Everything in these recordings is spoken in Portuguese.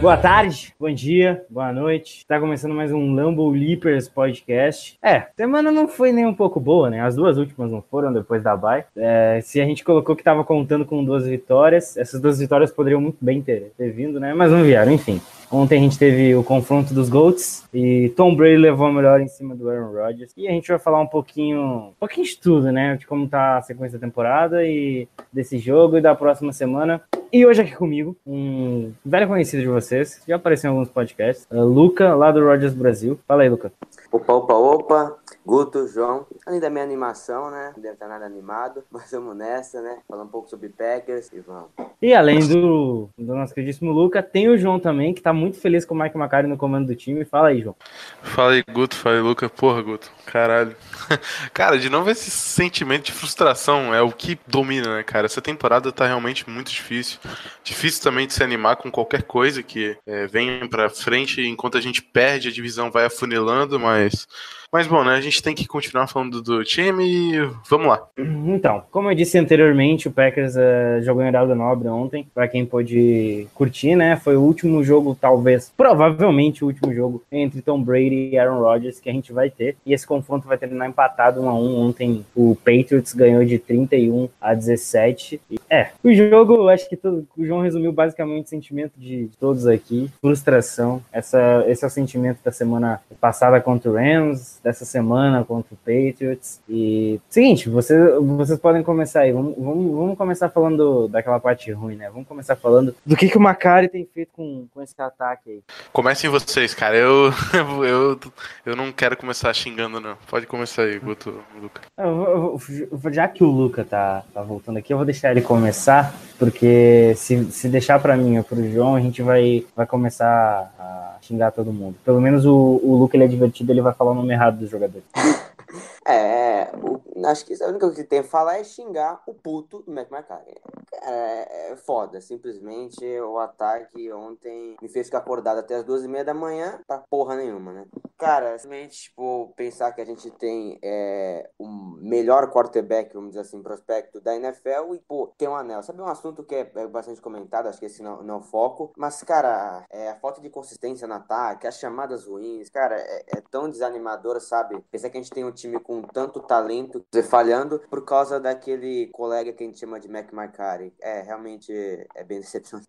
Boa tarde, bom dia, boa noite. Tá começando mais um Lambo Leapers podcast. É, semana não foi nem um pouco boa, né? As duas últimas não foram depois da bye. É, se a gente colocou que tava contando com duas vitórias, essas duas vitórias poderiam muito bem ter, ter vindo, né? Mas não vieram, enfim. Ontem a gente teve o confronto dos GOATs e Tom Brady levou a melhor em cima do Aaron Rodgers. E a gente vai falar um pouquinho, um pouquinho de tudo, né? De como tá a sequência da temporada e desse jogo e da próxima semana. E hoje aqui comigo, um velho conhecido de vocês, já apareceu em alguns podcasts, uh, Luca, lá do Rogers Brasil. Fala aí, Luca. Opa, opa, opa. Guto, João. Além da minha animação, né? Não deve estar nada animado, mas vamos nessa, né? Falar um pouco sobre Packers e vamos. E além do, do nosso queridíssimo Luca, tem o João também, que tá muito feliz com o Mike McCarthy no comando do time. Fala aí, João. Fala aí, Guto. Fala aí, Luca. Porra, Guto. Caralho. cara, de novo, esse sentimento de frustração é o que domina, né, cara? Essa temporada tá realmente muito difícil. Difícil também de se animar com qualquer coisa que é, venha pra frente enquanto a gente perde, a divisão vai afunilando, mas. Mas bom, né? A gente tem que continuar falando do time vamos lá. Então, como eu disse anteriormente, o Packers uh, jogou em Heraldo Nobre ontem, para quem pôde curtir, né? Foi o último jogo, talvez, provavelmente o último jogo entre Tom Brady e Aaron Rodgers que a gente vai ter. E esse confronto vai terminar empatado 1 a 1 Ontem o Patriots ganhou de 31 a 17. E, é, o jogo, acho que o João resumiu basicamente o sentimento de todos aqui: frustração. Essa, esse é o sentimento da semana passada contra o Rams, dessa semana contra o Patriots. E seguinte, você, vocês podem começar aí. Vamos, vamos, vamos começar falando daquela parte ruim, né? Vamos começar falando do que, que o Macari tem feito com, com esse ataque aí. Comecem vocês, cara. Eu, eu, eu não quero começar xingando, não. Pode começar aí, Guto, Luca. Eu, eu, eu, já que o Luca tá, tá voltando aqui, eu vou deixar ele começar, porque se, se deixar para mim ou pro João, a gente vai, vai começar a xingar todo mundo. Pelo menos o, o Luca ele é divertido, ele vai falar o nome errado dos jogadores. É, o, acho que a única coisa que tem a falar é xingar o puto do Mac McCarthy. É, é foda, simplesmente o ataque ontem me fez ficar acordado até as duas e meia da manhã pra porra nenhuma, né? Cara, simplesmente, tipo, pensar que a gente tem é, o melhor quarterback, vamos dizer assim, prospecto da NFL e, pô, tem um anel. Sabe um assunto que é, é bastante comentado, acho que esse não, não é o foco, mas, cara, é, a falta de consistência no ataque, as chamadas ruins, cara, é, é tão desanimador, sabe? Pensar que a gente tem um time com tanto talento falhando por causa daquele colega que a gente chama de Mac McCarthy. É, realmente é bem decepcionante.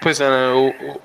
Pois é, né?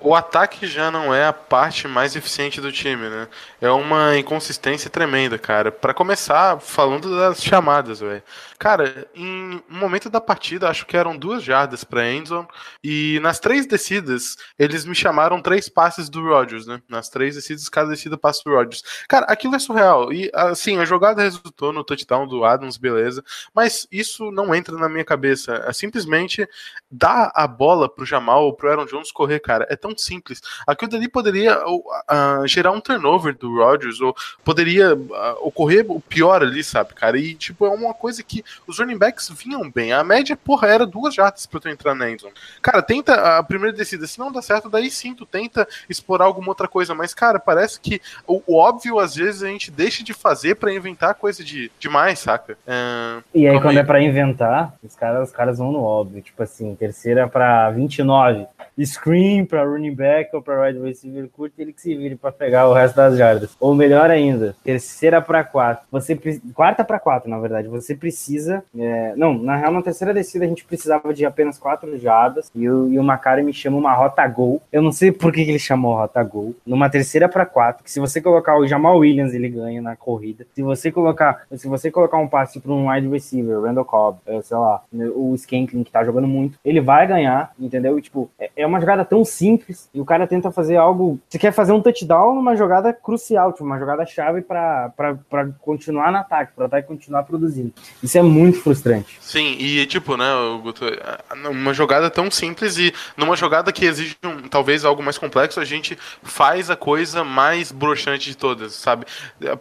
o, o, ataque já não é a parte mais eficiente do time, né? É uma inconsistência tremenda, cara. Para começar, falando das chamadas, velho. Cara, em um momento da partida, acho que eram duas jardas para Endzone, e nas três descidas, eles me chamaram três passes do Rodgers, né? Nas três descidas, cada descida passa do Rodgers. Cara, aquilo é surreal. E, assim, a jogada resultou no touchdown do Adams, beleza, mas isso não entra na minha cabeça. É simplesmente dar a bola pro Jamal ou pro Aaron Jones correr, cara. É tão simples. Aquilo dali poderia uh, gerar um turnover do Rodgers, ou poderia uh, ocorrer o pior ali, sabe, cara? E, tipo, é uma coisa que os running backs vinham bem. A média, porra, era duas jardas pra tu entrar na endzone. Cara, tenta a primeira descida. Se não dá certo, daí sim, tu tenta explorar alguma outra coisa. Mas, cara, parece que o, o óbvio, às vezes, a gente deixa de fazer para inventar coisa de demais, saca? É... E aí, quando aí. é para inventar, os caras, os caras vão no óbvio. Tipo assim, terceira para 29. Screen para running back ou para wide receiver curto, ele que se vire para pegar o resto das jardas. Ou melhor ainda, terceira para quatro. Você quarta para quatro, na verdade. Você precisa. É... Não, na real, na terceira descida a gente precisava de apenas quatro jardas e o, e o Macari me chama uma rota gol. Eu não sei por que, que ele chamou rota gol. Numa terceira para quatro, que se você colocar o Jamal Williams, ele ganha na corrida. Se você colocar, se você colocar um passe para um wide receiver, Randall Cobb, é, sei lá, o Skanklin que tá jogando muito, ele vai ganhar, entendeu? E, tipo, é, é uma jogada tão simples e o cara tenta fazer algo. Você quer fazer um touchdown numa jogada cru crucial, tipo, uma jogada chave para continuar no ataque, para ataque continuar produzindo. Isso é muito frustrante. Sim, e tipo, né, Guto, uma jogada tão simples e numa jogada que exige um, talvez algo mais complexo, a gente faz a coisa mais broxante de todas, sabe?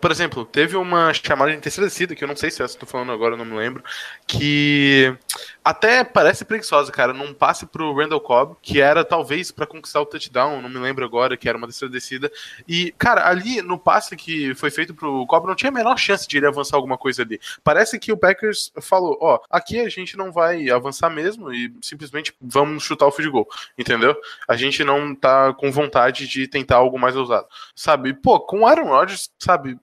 Por exemplo, teve uma chamada de terceira descida, que eu não sei se é eu tô falando agora, não me lembro, que até parece preguiçosa, cara, num passe pro Randall Cobb, que era talvez para conquistar o touchdown, não me lembro agora, que era uma terceira descida. E, cara, ali no passe que foi feito pro Cobb, não tinha a menor chance de ele avançar alguma coisa ali. Parece que o Packers falou: ó, aqui a gente não vai avançar mesmo e simplesmente vamos chutar o field goal, entendeu? A gente não tá com vontade de tentar algo mais ousado, sabe? Pô, com Aaron Rodgers, sabe?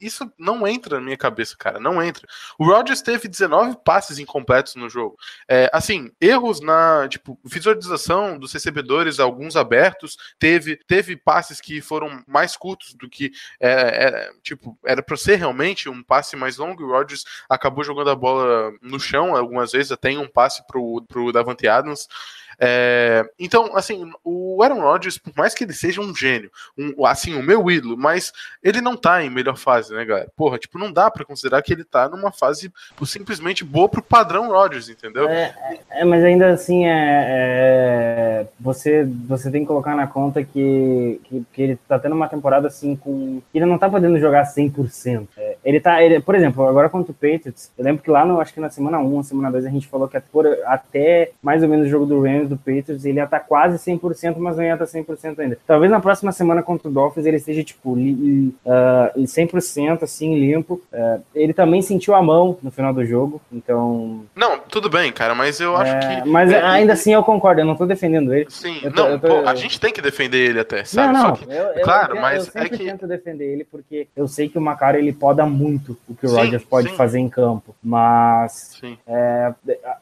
Isso não entra na minha cabeça, cara, não entra. O Rodgers teve 19 passes incompletos no jogo. É, assim, erros na tipo, visualização dos recebedores, alguns abertos, teve, teve passes que foram mais curtos do que é, é, tipo, era para ser realmente um passe mais longo. O Rodgers acabou jogando a bola no chão algumas vezes, até em um passe pro, pro Davante Adams. É, então, assim, o Aaron Rodgers, por mais que ele seja um gênio, um, assim, o meu ídolo, mas ele não tá em melhor fase, né, galera? Porra, tipo, não dá para considerar que ele tá numa fase simplesmente boa pro padrão Rodgers, entendeu? É, é mas ainda assim, é, é, você, você tem que colocar na conta que, que, que, ele tá tendo uma temporada assim com. Ele não tá podendo jogar 100%. É, ele tá, ele, por exemplo, agora contra o Patriots, eu lembro que lá no, acho que na semana 1, semana 2, a gente falou que até mais ou menos o jogo do Rams do Patriots, ele ia estar tá quase 100%, mas não ia estar tá 100% ainda. Talvez na próxima semana contra o Dolphins ele esteja, tipo, uh, ah, 100%, assim, limpo. Uh, ele também sentiu a mão no final do jogo, então... Não, tudo bem, cara, mas eu acho é, que... Mas ainda assim eu concordo, eu não tô defendendo ele. Sim, tô, não, tô... Pô, a gente tem que defender ele até, sabe? Não, não, que, eu, eu, claro, eu, mas eu sempre é que... tento defender ele porque eu sei que o Macaro, ele poda muito o que o Rodgers pode sim. fazer em campo, mas... É,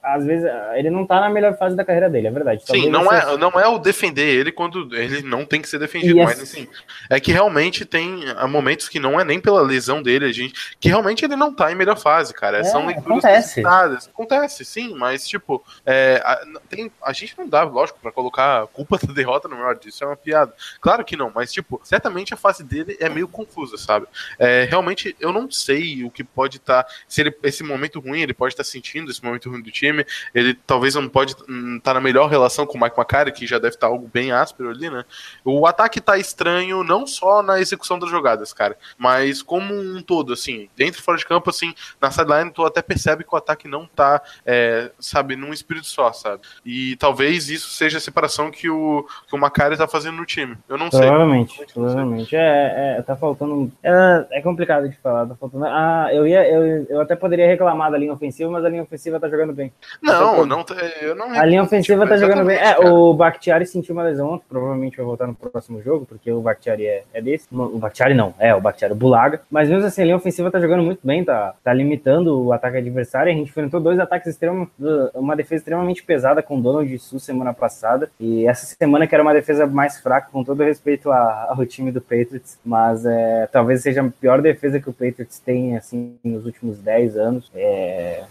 às vezes ele não tá na melhor fase da carreira dele, é verdade. Sim, não é, não é o defender ele quando ele não tem que ser defendido, Yes. mas assim, é que realmente tem momentos que não é nem pela lesão dele, a gente, que realmente ele não tá em melhor fase, cara. É, São leituras acontece. Acontece, sim, mas tipo, é, a, tem, a gente não dá, lógico, pra colocar a culpa da derrota no Rodgers, isso é uma piada. Claro que não, mas tipo, certamente a fase dele é meio confusa, sabe? É, realmente eu não sei o que pode estar, se ele esse momento ruim, ele pode estar sentindo esse momento ruim do time, ele talvez não pode estar na melhor relação com o Mike McCarthy, que já deve estar algo bem áspero ali, né? O ataque tá estranho não só na execução das jogadas, cara, mas como um todo, assim, dentro e fora de campo, assim, na sideline tu até percebe que o ataque não tá, é, sabe, num espírito só, sabe? E talvez isso seja a separação que o, que o Macari tá fazendo no time. Eu não sei. Provavelmente, provavelmente. É, é, tá faltando. É, é complicado de falar, tá faltando. Ah, eu ia. Eu, eu até poderia reclamar da linha ofensiva, mas a linha ofensiva tá jogando bem. Não, não, tá- eu não A linha ofensiva tá jogando bem. É, cara. o Bakhtiari sentiu uma lesão ontem, provavelmente vai voltar no próximo jogo, porque o Bakhtiari é, é desse. O Bakhtiari não, é, o Bakhtiari, o Bulaga. Mas mesmo assim, a linha ofensiva tá jogando muito bem, tá, tá limitando o ataque adversário. A gente enfrentou dois ataques extremos, uma defesa extremamente pesada com o Donald de Sul semana passada. E essa semana que era uma defesa mais fraca, com todo respeito a- ao time do Patriots. Mas é, talvez seja a pior defesa que o Patriots tem, assim, nos últimos 10 anos. É,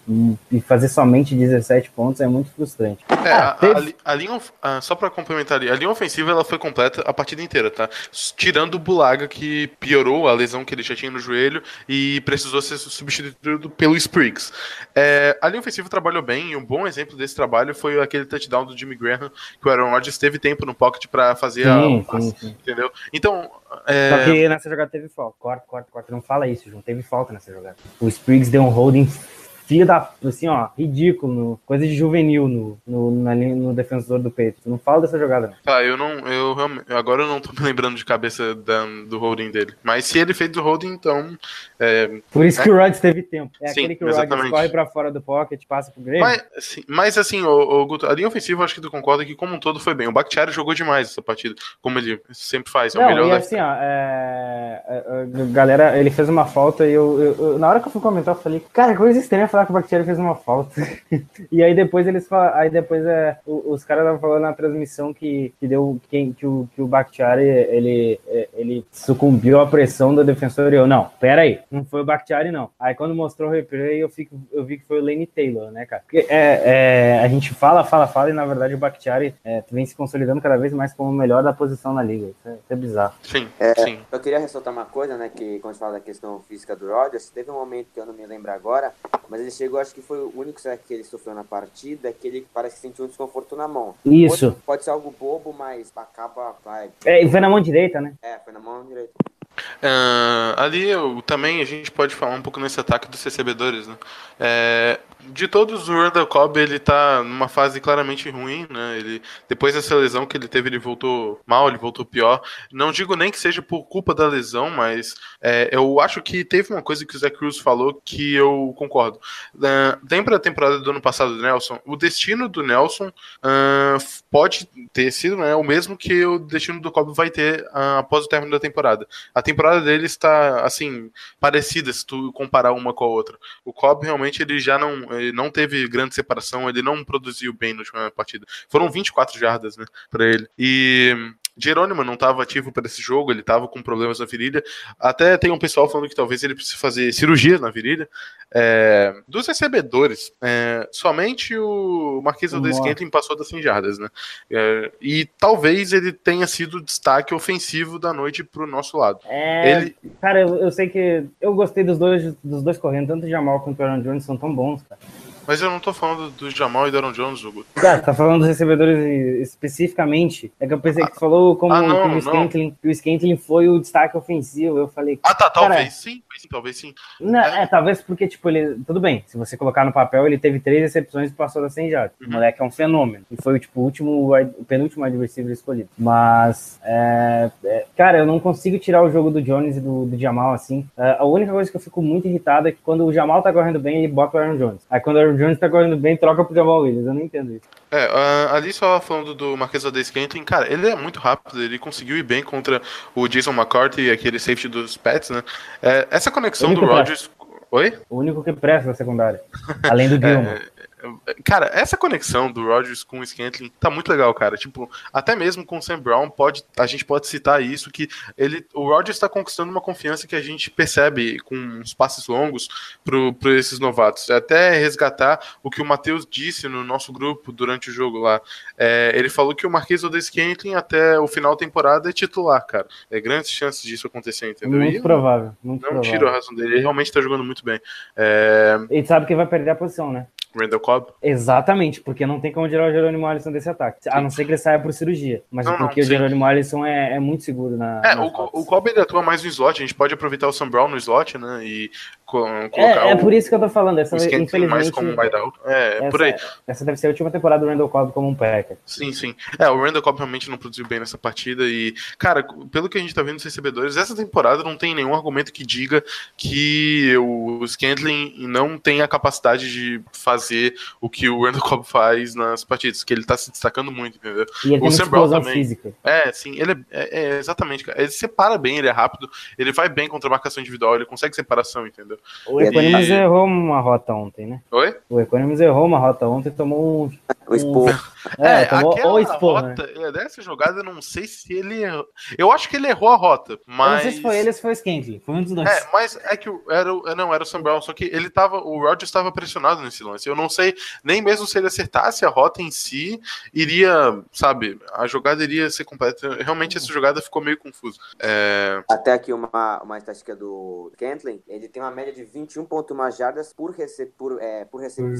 e fazer somente 17 pontos é muito frustrante. É, Ah, a, teve- a a linha, ah, só pra complementar ali, a linha ofensiva ela foi completa a partida inteira, tá? Tirando o Bulaga, que piorou a lesão que ele já tinha no joelho e precisou ser substituído pelo Spriggs. É, a linha ofensiva trabalhou bem e um bom exemplo desse trabalho foi aquele touchdown do Jimmy Graham, que o Aaron Rodgers teve tempo no pocket pra fazer a, Sim, o passe, sim, sim. entendeu? Então, é, Só que nessa jogada teve falta. Corta, corta, corta. Não fala isso, João. Teve falta nessa jogada. O Spriggs deu um holding filho da. Assim, ó, ridículo. no- coisa de juvenil no, no, na no defensor do peito. Não fala dessa jogada, não. Tá, eu não. Eu. Agora eu não tô me lembrando de cabeça da- do holding dele. Mas se ele fez o holding, então. é, Por isso que o Rodgers teve tempo. É Sim, aquele que o Rodgers corre pra fora do pocket, passa pro Graham. Mas, assim- mas assim, o, o Guto, a linha ofensiva, acho que tu concorda que como um todo foi bem. O Bakhtiari jogou demais essa partida, como ele sempre faz. É o Não, melhor e left assim, ó, é, é, é, galera, ele fez uma falta e eu, eu- eu- na hora que eu fui comentar, eu falei, cara, coisa estranha falar que o Bactéria fez uma falta. e aí depois eles falam, aí depois é, os caras estavam falando na transmissão que, que deu, que, que o, que o Bakhtiari, ele, é, ele sucumbiu à pressão do defensor e eu, não, pera aí, não foi o Bakhtiari não. Aí quando mostrou o replay, eu, fico, eu vi que foi o Lane Taylor, né, cara? Porque, é, é, a gente fala, fala, fala e na verdade o Bakhtiari é, vem se consolidando cada vez mais como o melhor da posição na liga. Isso é, isso é bizarro. Sim, É, sim. Eu queria ressaltar uma coisa, né, que quando a gente fala da questão física do Rodgers, teve um momento que eu não me lembro agora, mas ele chegou, acho que foi o único saque que ele sofreu na partida, que ele parece que sentiu um desconforto na mão. Isso. Pode, pode ser algo bobo, mas acaba, vai. É, e foi na mão direita, né? É, foi na mão direita. Ah, ali eu, também a gente pode falar um pouco nesse ataque dos recebedores, né? É, de todos, o Randall Cobb ele tá numa fase claramente ruim, né? Ele, depois dessa lesão que ele teve, ele voltou mal, ele voltou pior. Não digo nem que seja por culpa da lesão, mas é, eu acho que teve uma coisa que o Zé Cruz falou que eu concordo. Uh, lembra a temporada do ano passado do Nelson? O destino do Nelson ah, pode ter sido né, o mesmo que o destino do Cobb vai ter ah, após o término da temporada. A temporada dele está, assim, parecida se tu comparar uma com a outra. O Cobb realmente ele já não, ele não teve grande separação, ele não produziu bem na última partida. Foram 24 jardas, né, para ele. E Jerônimo não estava ativo para esse jogo, ele estava com problemas na virilha. Até tem um pessoal falando que talvez ele precise fazer cirurgia na virilha. É, dos recebedores, é, somente o Marquês Nossa. Scantling passou das 100 jardas, né? É, e talvez ele tenha sido o destaque ofensivo da noite pro nosso lado. É, Ele, Cara, eu, eu sei que eu gostei dos dois, dos dois correndo, tanto o Jamal quanto o Aaron Jones são tão bons, cara. Mas eu não tô falando do Jamal e do Aaron Jones, Hugo. Cara, tá falando dos recebedores especificamente. É que eu pensei que tu falou como Ah, não, que o. Scantling, que o Scantling foi o destaque ofensivo. Eu falei, Ah, tá, Cara, talvez sim, sim, talvez sim. Não, é, talvez porque, tipo, ele. Tudo bem, se você colocar no papel, ele teve três recepções e passou das 100 jardas. O Uhum. moleque é um fenômeno. E foi, tipo, o último, o penúltimo receiver escolhido. Mas, é, é, cara, eu não consigo tirar o jogo do Jones e do, do Jamal, assim. É, a única coisa que eu fico muito irritado é que quando o Jamal tá correndo bem, ele bota o Aaron Jones. Aí quando o Aaron Jones tá correndo bem, troca pro Jamal Williams. Eu não entendo isso. É, ali só falando do Marquês Aldes Scantling, cara, ele é muito rápido, ele conseguiu ir bem contra o Jason McCarthy, aquele safety dos Pets, né? É, essa conexão do. Rodgers. Oi? O único que presta da secundária. Além do Gilmore. Cara, essa conexão do Rodgers com o Scantling tá muito legal, cara. Tipo, até mesmo com o Sam Brown, pode, a gente pode citar isso, que ele, o Rodgers está conquistando uma confiança que a gente percebe com os passes longos para esses novatos. É Até resgatar o que o Matheus disse no nosso grupo durante o jogo lá. É, ele falou que o Marquês Odes Scantling até o final da temporada é titular, cara. É grandes chances disso acontecer, entendeu? muito E provável. Muito não provável. tiro a razão dele, ele realmente tá jogando muito bem. É, Ele sabe que vai perder a posição, né? Randall Cobb. Exatamente, porque não tem como tirar o Jerônimo Alisson desse ataque. A não ser que ele saia por cirurgia. Mas Não, não, porque o sim. Jerônimo Alisson é, é muito seguro na. É, o, o Cobb ele atua mais no slot, a gente pode aproveitar o Sam Brown no slot, né? E colocar É, é por isso que eu tô falando. Essa, Scantling mais infelizmente, como um wideout. É, essa, por aí. essa deve ser a última temporada do Randall Cobb como um Packer. Sim, sim. É, o Randall Cobb realmente não produziu bem nessa partida e, cara, pelo que a gente tá vendo dos recebedores, essa temporada não tem nenhum argumento que diga que o Scantling não tem a capacidade de fazer o que o Randall Cobb faz nas partidas, que ele tá se destacando muito, entendeu? E ele O tem Sam Brown também. física. É, sim, ele é, é- é, exatamente, cara. Ele separa bem, ele é rápido, ele vai bem contra a marcação individual, ele consegue separação, entendeu? O E- Equanimus errou uma rota ontem, né? Oi? O Equanimus errou uma rota ontem e tomou um. O Expor. É, tomou aquela o expor, né? rota, é, dessa jogada, eu não sei se ele errou. Eu acho que ele errou a rota, Eu não mas. sei se foi ele ou se foi o Scantling. Foi um dos dois. É, mas é que era, o- não, era o Sam Brown, só que ele tava, o Rodgers estava pressionado nesse lance. Eu não sei, nem mesmo se ele acertasse a rota em si, iria, sabe, a jogada iria ser completa. Realmente essa jogada ficou meio confusa. É, Até aqui uma, uma estatística do Kentlin, ele tem uma média de 21.1 jardas por, rece por, é, por recepção,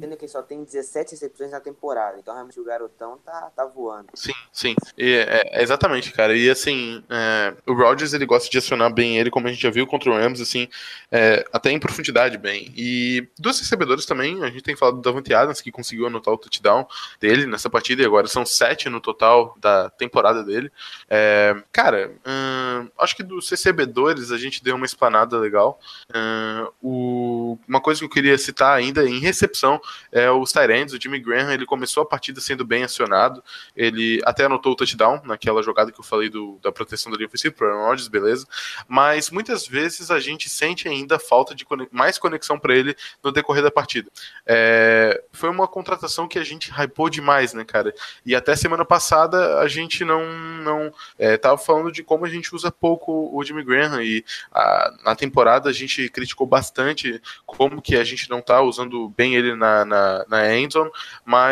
sendo que ele só tem 17 recepções na temporada. Então realmente o garotão tá, tá voando. sim, sim. E, é, é exatamente, cara. E assim, é, o Rodgers ele gosta de acionar bem ele, como a gente já viu contra o Rams, assim, é, até em profundidade bem. E dos recebedores também, a gente tem falado do Davante Adams, que conseguiu anotar o touchdown dele nessa partida, e agora são sete no total da temporada dele. É, cara, hum, acho que dos recebedores a gente deu uma esplanada legal. Hum, o uma coisa que eu queria citar ainda em recepção é os Tyrands. O Jimmy Graham ele começou a partida sendo bem acionado. Ele até anotou o touchdown naquela jogada que eu falei do- da proteção da linha ofensiva para Rodgers, beleza. Mas muitas vezes a gente sente ainda falta de conex- mais conexão para ele no decorrer da partida. É, foi uma contratação que a gente hypou demais, né, cara? E até semana passada a gente não, não é, tava falando de como a gente usa pouco o Jimmy Graham e a- na temporada a gente criticou bastante como que a gente não tá usando bem ele na, na, na endzone, mas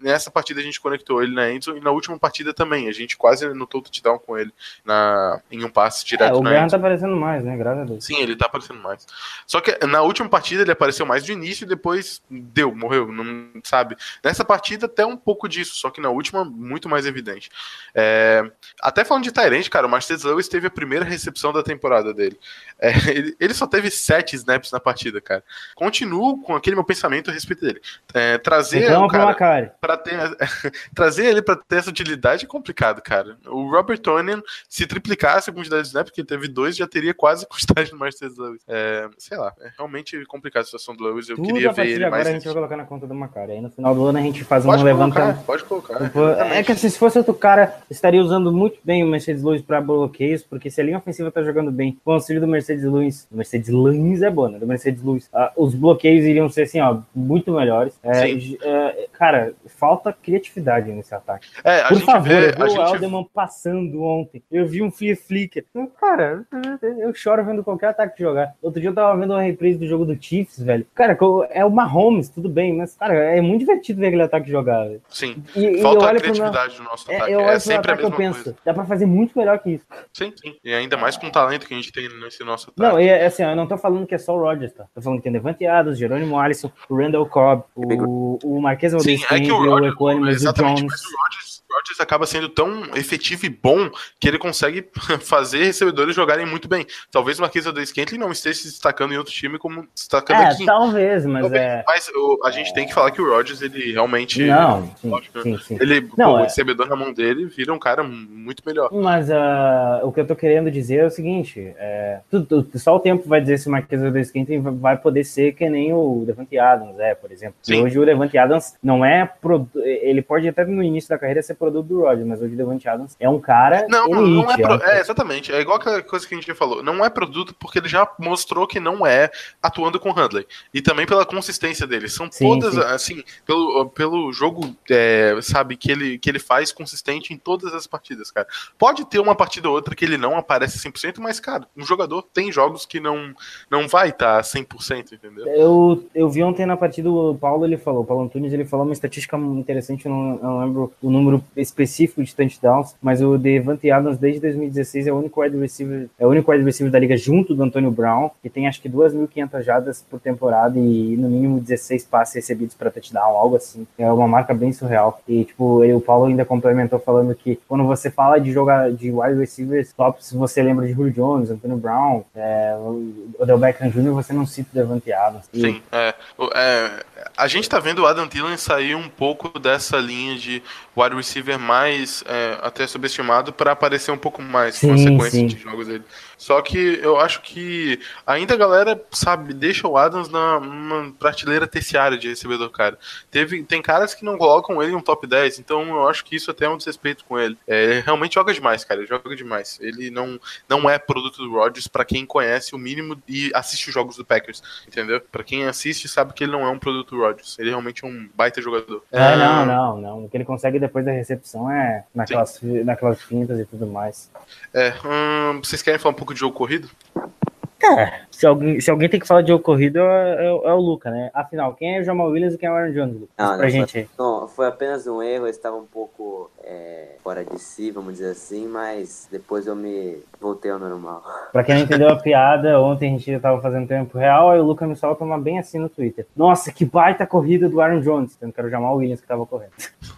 nessa partida a gente conectou ele na endzone e na última partida também, a gente quase anotou o touchdown com ele na, em um passe É, direto o na Graham tá aparecendo mais, né? Graças a Deus. Sim, ele tá aparecendo mais. Só que na última partida ele apareceu mais do início e depois deu, morreu, não sabe? Nessa partida até um pouco disso, só que na última muito mais evidente. É, até falando de Tyrant, cara, o Marcelo Lewis teve a primeira recepção da temporada dele. É, ele, ele só teve sete snaps na partida, cara. Continuo com aquele meu pensamento a respeito dele. É, trazer Então, cara Macari. para ter trazer ele para ter essa utilidade é complicado, cara. O Robert Tonian, se triplicasse a quantidade de snaps, que ele teve dois, já teria quase a quantidade do Marcelo Lewis. É, sei lá, é realmente complicada a situação do Lewis. Eu Tudo queria ver ele agora mais. a gente vai colocar na conta do Macari. Aí no final do ano a gente faz Pode um colocar, levantamento. pode colocar. É que assim, se fosse outro cara, estaria usando muito bem o Mercedes Lewis para bloqueios, porque se a linha ofensiva tá jogando bem, com o auxílio do Mercedes Lewis, do Mercedes Lewis é bom, né? Do Mercedes Lewis, ah, os bloqueios iriam ser assim, ó, muito melhores. É, j- é, cara, falta criatividade nesse ataque. É, a Por gente favor, vê, eu vi a o gente Alderman passando ontem. Eu vi um flea flicker. Cara, eu choro vendo qualquer ataque jogar. Outro dia eu tava vendo uma reprise do jogo do Chiefs, velho. Cara, é o Mahomes, tudo bem, mas, cara, é muito divertido ver aquele ataque jogar, velho. sim. E, e eu Falta a olho pro meu- criatividade do nosso é, ataque. eu É, olho pro sempre a e eu mesma penso, coisa. dá pra fazer muito melhor que isso. Sim, sim. E ainda mais com o talento que a gente tem nesse nosso ataque. Não, e é assim, ó, eu não tô falando que é só o Rodgers, tá? Tô falando que tem Devante Adams, Jerônimo Alisson, o Randall Cobb, o, o Marquês Sim, é que o o Rodgers, Equanimus, o exatamente, Jones. mas o Rodgers, o Rodgers acaba sendo tão efetivo e bom que ele consegue fazer recebedores jogarem muito bem. Talvez o Marquês Valdez Scantling não esteja se destacando em outro time como destacando É, aqui. talvez, mas Talvez, é... Mas o- a gente tem que falar que o Rodgers, ele realmente. Não, sim, lógico, sim, sim. Ele, Não, pô, é- o recebedor na mão dele vira um cara muito melhor. Mas ah, o que eu tô querendo dizer é o seguinte: é, só o tempo vai dizer se o Marquês Valdez Scantling vai poder ser que nem o Devante Adams, é, por exemplo. Hoje o Devante Adams não é. produ- Ele pode até no início da carreira ser produto do Rodgers, mas o Devante Adams é um cara. Não, elite, não é, pro- um- é, exatamente. É igual aquela coisa que a gente já falou. Não é produto porque ele já mostrou que não é atuando com o Handley. E também pela consistência dele. São Sim, todas, sim. assim, pelo, pelo jogo, é, sabe, que ele, que ele faz consistente em todas as partidas, cara. Pode ter uma partida ou outra que ele não aparece 100%, mas, cara, um jogador tem jogos que não, não vai estar 100%, entendeu? Eu, eu vi ontem na partida o Paulo, ele falou, o Paulo Antunes, ele falou uma estatística interessante, eu não, eu não lembro o número específico de touchdowns, mas o Devante Adams desde 2016 é o único wide receiver, é o único wide receiver da liga junto do Antônio Brown, que tem acho que 2.500 jardas por temporada e no mínimo 16 passes recebidos para touchdown, algo assim. É uma marca bem surreal. E tipo, ele, o Paulo ainda complementou falando que quando você fala de jogar de wide receivers tops, você lembra de Julio Jones, Antônio Brown, é, Odell Beckham Jr., você não cita o Devante Adams. E- Sim, é, é, A gente tá vendo o Adam Thielen sair um pouco dessa linha de wide receiver mais é, até subestimado para aparecer um pouco mais com a Sim, sequência sim. de jogos dele. Só que eu acho que ainda a galera, sabe, deixa o Adams na numa prateleira terciária de recebedor, cara. Teve, tem caras que não colocam ele no top 10, então eu acho que isso até é um desrespeito com ele. É, ele realmente joga demais, cara, ele joga demais. Ele não, não é produto do Rodgers para quem conhece o mínimo e assiste os jogos do Packers, entendeu? Para quem assiste sabe que ele não é um produto do Rodgers. Ele realmente é um baita jogador. É, Ah, não, não, não. O que ele consegue depois da recepção é naquelas, naquelas fintas e tudo mais. É, hum, vocês querem falar um pouco de jogo corrido? Se alguém, se alguém tem que falar de jogo corrido, é, é o- é o Luca, né? Afinal, quem é o Jamal Williams e quem é o Aaron Jones, Luca? Não, pra não, gente aí. Não, foi apenas um erro, eu estava um pouco é, fora de si, vamos dizer assim, mas depois eu me voltei ao normal. Pra quem não entendeu a piada, ontem a gente tava fazendo tempo real, aí o Luca me solta uma bem assim no Twitter. Nossa, que baita corrida do Aaron Jones, sendo que era o Jamal Williams que tava correndo.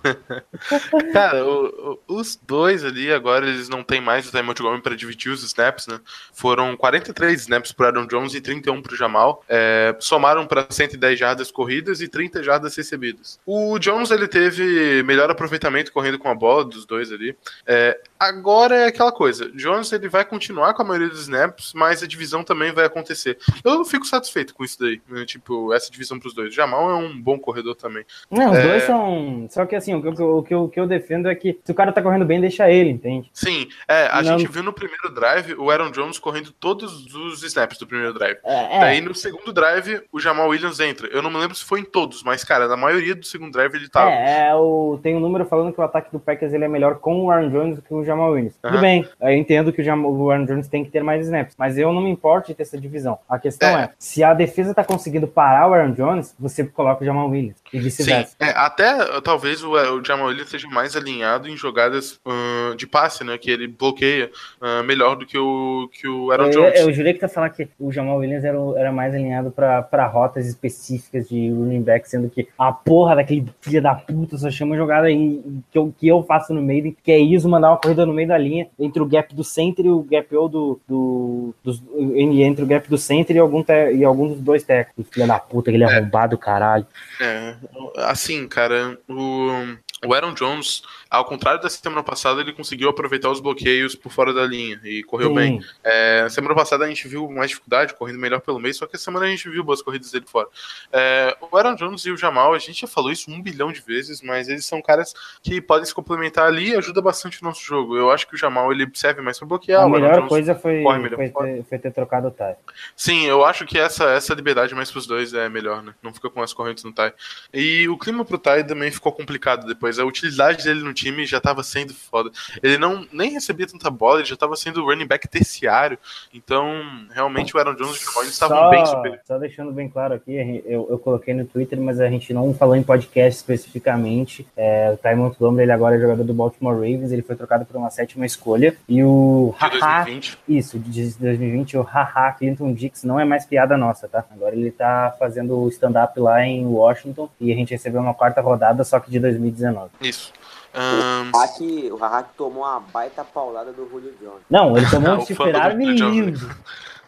Cara, o- o- os dois ali agora eles não tem mais o Ty Montgomery para dividir os snaps, né? Foram 43 snaps pro Aaron Jones e 31 pro Jamal. É, somaram para 110 jardas corridas e 30 jardas recebidas. O Jones ele teve melhor aproveitamento correndo com a bola dos dois ali. É, agora é aquela coisa. Jones ele vai continuar com a maioria dos snaps, mas a divisão também vai acontecer. Eu não fico satisfeito com isso daí. né? Tipo, essa divisão pros dois. O Jamal é um bom corredor também. Não, os É. dois são. Só que assim, o que, eu- o, que eu, o que eu defendo é que se o cara tá correndo bem, deixa ele, entende? Sim, é, a Não. gente viu no primeiro drive o Aaron Jones correndo todos os snaps do primeiro drive. É, Daí no segundo drive o Jamal Williams entra. Eu não me lembro se foi em todos, mas cara, na maioria do segundo drive ele tava. É, é o, tem um número falando que o ataque do Packers ele é melhor com o Aaron Jones do que o Jamal Williams. Tudo Aham. bem, eu entendo que o, Jamal, o Aaron Jones tem que ter mais snaps, mas eu não me importo de ter essa divisão. A questão é, É. se a defesa tá conseguindo parar o Aaron Jones, você coloca o Jamal Williams e vice-versa. é, até uh, talvez o, o Jamal Williams seja mais alinhado em jogadas uh, de passe, né? Que ele bloqueia uh, melhor do que o, que o Aaron Eu, Jones. eu jurei que tá falando que o Jamal Williams era, era mais alinhado pra, pra rotas específicas de running back, sendo que a porra daquele filho da puta só chama jogada aí que eu, que eu faço no meio, que é isso, mandar uma corrida no meio da linha, entre o gap do center e o gap ou do, do dos, entre o gap do center e algum, te- e algum dos dois técnicos. Filho da puta, aquele arrombado, caralho. É, assim, cara, o, o Aaron Jones, ao contrário da semana passada, ele conseguiu aproveitar os bloqueios por fora da linha e correu Sim. bem. É, semana passada a gente viu mais dificuldade, correndo melhor pelo meio, só que essa semana a gente viu boas corridas dele fora. É, o Aaron Jones e o Jamal, a gente já falou isso um bilhão de vezes, mas eles são caras que podem se complementar ali e ajuda bastante o nosso jogo. Eu acho que o Jamal ele serve mais pra bloquear. a o melhor coisa foi, foi, ter, foi ter trocado o Ty. Sim, eu acho que essa, essa liberdade mais pros dois é melhor, né? Não fica com as correntes no Tai. E o clima pro Tai também ficou complicado depois. A utilidade dele no time já tava sendo foda. Ele não nem recebia tanta bola, ele já tava sendo running back terciário. Então, realmente o Aaron Jones e o eles estavam Só, bem superiores. só deixando bem claro aqui, eu, eu coloquei no Twitter, mas a gente não falou em podcast especificamente. É, o Ty Montgomery, ele agora é jogador do Baltimore Ravens, ele foi trocado por uma sétima escolha. E o De Haha, 2020. isso, de 2020, o Haha Clinton Dix não é mais piada nossa, tá? Agora ele tá fazendo stand-up lá em Washington e a gente recebeu uma quarta rodada, só que de 2019. Isso. Ahn, O Hack, o Hack tomou uma baita paulada do Julio Jones. Não, ele tomou um O fã do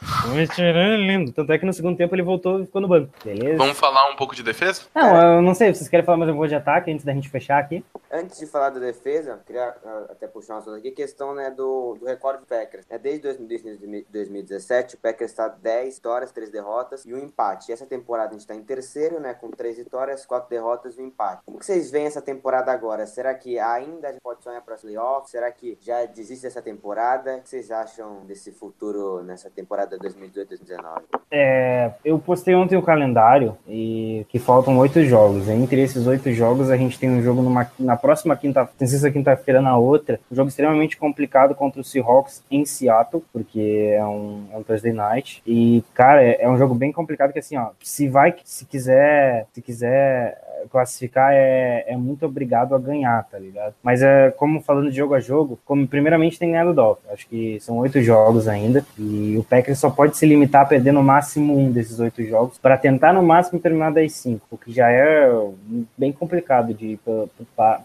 Stephen Julio Jones. lindo. Tanto é que no segundo tempo ele voltou e ficou no banco. Beleza? vamos falar um pouco de defesa? Não, eu não sei, vocês querem falar mais um pouco de ataque antes da gente fechar aqui? Antes de falar da defesa, queria ah, até puxar uma coisa aqui, questão né, do, do recorde do Packers. É, desde 2017, 2017, o Packers está 10 vitórias, 3 derrotas e um empate. E essa temporada a gente está em terceiro, né, com 3 vitórias, 4 derrotas e um empate. Como que vocês veem essa temporada agora? Será que ainda a gente pode sonhar para os playoffs? Será que já desiste dessa temporada? O que vocês acham desse futuro nessa temporada 2018-2019? É, eu postei ontem o calendário e que faltam oito jogos. Entre esses oito jogos, a gente tem um jogo numa, na próxima quinta, não sei se é quinta-feira na outra, um jogo extremamente complicado contra o Seahawks em Seattle, porque é um, é um Thursday night. E, cara, é, é um jogo bem complicado que assim, ó, se vai, se quiser, se quiser classificar, é, é muito obrigado a ganhar, tá ligado? Mas é como falando de jogo a jogo, como primeiramente tem ganhado o. Acho que são oito jogos ainda. E o Packers só pode se limitar a perder no máximo um desses oito jogos para tentar no máximo terminar das cinco, o que já é bem complicado de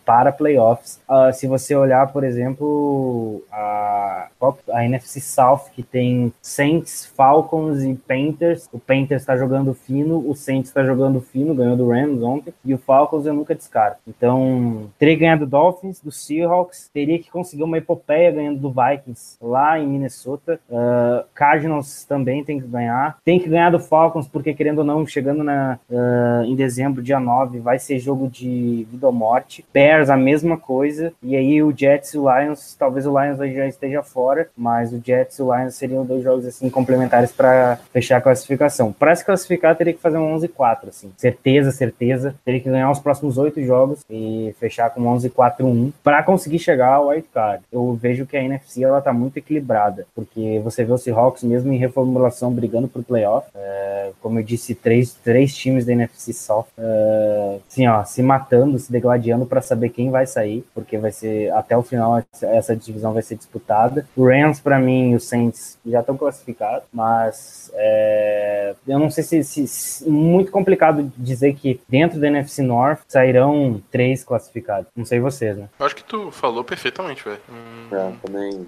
para playoffs. Ah, se você olhar, por exemplo, a, a NFC South, que tem Saints, Falcons e Panthers. O Panthers está jogando fino, o Saints está jogando fino, ganhou do Rams ontem, e o Falcons eu nunca descarto. Então, teria ganhar do Dolphins, do Seahawks, teria que conseguir uma epopeia ganhando do Vikings lá em Minnesota. Ah, Cardinals também tem que ganhar. Tem que ganhar do Falcons, porque querendo ou não, chegando na, ah, em dezembro, dia 9, vai ser jogo de vida ou morte. Bears, a mesma coisa. E aí o Jets e o Lions, talvez o Lions já esteja fora, mas o Jets e o Lions seriam dois jogos assim complementares para fechar a classificação. Para se classificar, teria que fazer um 11-4, assim. Certeza, certeza. Teria que ganhar os próximos oito jogos e fechar com 11-4-1 para conseguir chegar ao wild card. Eu vejo que a NFC ela tá muito equilibrada, porque você vê o Seahawks mesmo em reformulação brigando pro playoff. É, como eu disse, três, três times da NFC South, é, assim, ó, se matando, se degladiando para saber quem vai sair, porque vai ser até o final essa- essa divisão vai ser disputada. O Rams para mim e o Saints já estão classificados, mas é, eu não sei se, se- se- muito complicado dizer que dentro da NFC North sairão três classificados. Não sei vocês, né? Eu acho que tu falou perfeitamente, velho. Hum, É, também.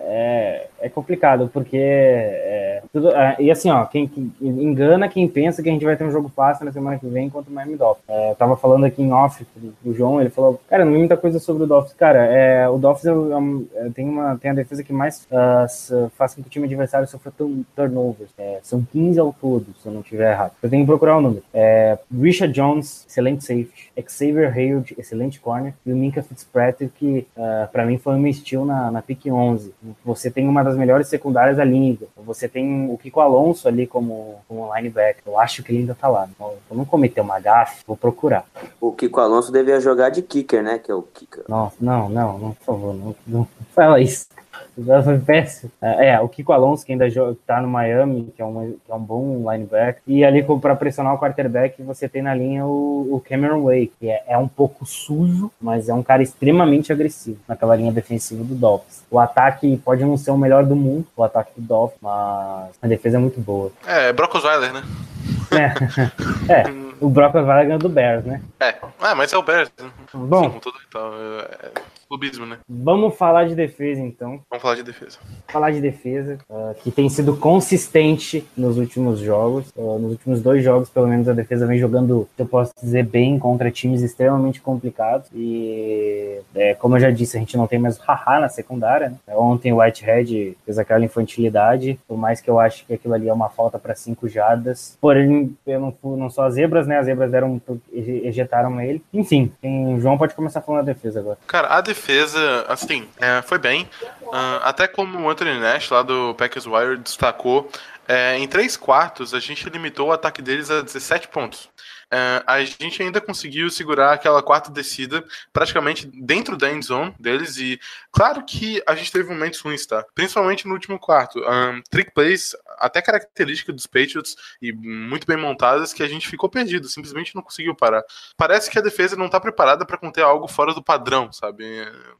É, é complicado, porque é, Tudo- é, e assim, ó, quem, quem- engana quem pensa que a gente vai ter um jogo fácil na semana que vem contra o Miami Dolphins. É, eu tava falando aqui em off pro, pro João, ele falou, cara, não vi muita coisa sobre o Dolphins. Cara, é, o Dolphins é um- é, tem, uma, tem a defesa que mais s- faz com que o time adversário sofra turn- turnovers. É, são 15 ao todo, se eu não estiver errado. Eu tenho que procurar o número. É, Richard Jones, excelente safety. Xavier Hayward, excelente corner. E o Minka Fitzpatrick, que ah, pra mim foi uma steal na, na pick 11. Você tem uma das melhores secundárias da liga. Você tem o Kiko Alonso ali como, como linebacker. Eu acho que ele ainda tá lá. Então, eu não cometer uma gafe, vou procurar. O Kiko Alonso devia jogar de kicker, né? Que é o kicker. Não, não, não, não, por favor, não, não fala isso. Isso Foi péssimo. É, é, o Kiko Alonso, que ainda joga, tá no Miami, que é, um, que é um bom linebacker. E ali para pressionar o quarterback, você tem na linha o, o Cameron Way, que é, é um pouco sujo, mas é um cara extremamente agressivo naquela linha defensiva do Dolphins. O ataque pode não ser o melhor do mundo, o ataque do Dolphins, mas a defesa é muito boa. É, Brock Osweiler, né? É, é o Brock vai ganhando do Bears, né? É, ah, mas é o Bears. né? Bom. Sim, com todo e tal. É, é clubismo, né? Vamos falar de defesa, então. Vamos falar de defesa. falar de defesa, ah, que tem sido consistente nos últimos jogos. Ah, nos últimos dois jogos, pelo menos, a defesa vem jogando, eu posso dizer, bem contra times extremamente complicados. E, é, como eu já disse, a gente não tem mais o haha na secundária. Né? Ontem o Whitehead fez aquela infantilidade, por mais que eu acho que aquilo ali é uma falta para cinco jardas. Porém, eu não, não só as zebras, né? As zebras deram, ejetaram ele. Enfim, o João pode começar falando da defesa agora. Cara, a defesa, assim, é, foi bem. Ah, até como o Anthony Nash, lá do Packers Wire, destacou, é, em três quartos a gente limitou o ataque deles a 17 pontos. É, a gente ainda conseguiu segurar aquela quarta descida praticamente dentro da end zone deles e claro que a gente teve momentos ruins, tá? Principalmente no último quarto. Um, trick plays, até característica dos Patriots e muito bem montadas que a gente ficou perdido, simplesmente não conseguiu parar. Parece que a defesa não tá preparada para conter algo fora do padrão, sabe?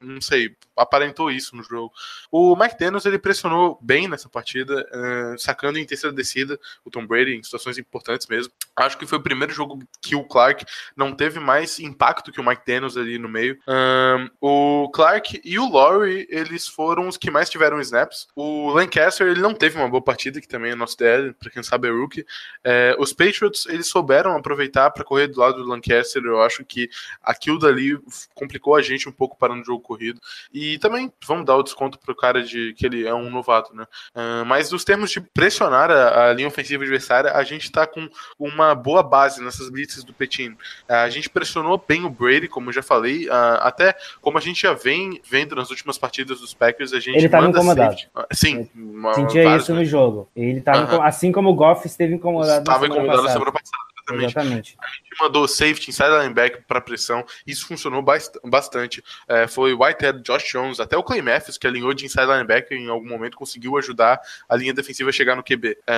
Não sei, aparentou isso no jogo. O Mike Daniels, ele pressionou bem nessa partida, eh, sacando em terceira descida o Tom Brady em situações importantes mesmo. Acho que foi o primeiro jogo que o Clark não teve mais impacto que o Mike Daniels ali no meio. Ahn, o Clark e o Laurie, eles foram os que mais tiveram snaps. O Lancaster, ele não teve uma boa partida, que também é nosso DL, pra quem sabe é rookie. Eh, os Patriots, eles souberam aproveitar para correr do lado do Lancaster. Eu acho que aquilo dali complicou a gente um pouco parando o jogo corrido. E também vamos dar o desconto pro cara de que ele é um novato, né? Ah, mas nos termos de pressionar a, a linha ofensiva adversária, a gente tá com uma boa base nessas blitzes do Petino. Ah, a gente pressionou bem o Brady, como eu já falei, ah, até como a gente já vem vendo nas últimas partidas dos Packers, a gente Ele tava incomodado. safety. Ah, Sim, uma- Sentia isso né? no jogo. Ele tava, Aham. inco- assim como o Goff esteve incomodado Estava incomodado na semana passada. Exatamente. Exatamente. A gente mandou safety inside linebacker para pressão. Isso funcionou bast- bastante. É, foi Whitehead, Josh Jones, até o Clay Matthews, que alinhou de inside linebacker em algum momento, conseguiu ajudar a linha defensiva a chegar no QB. É,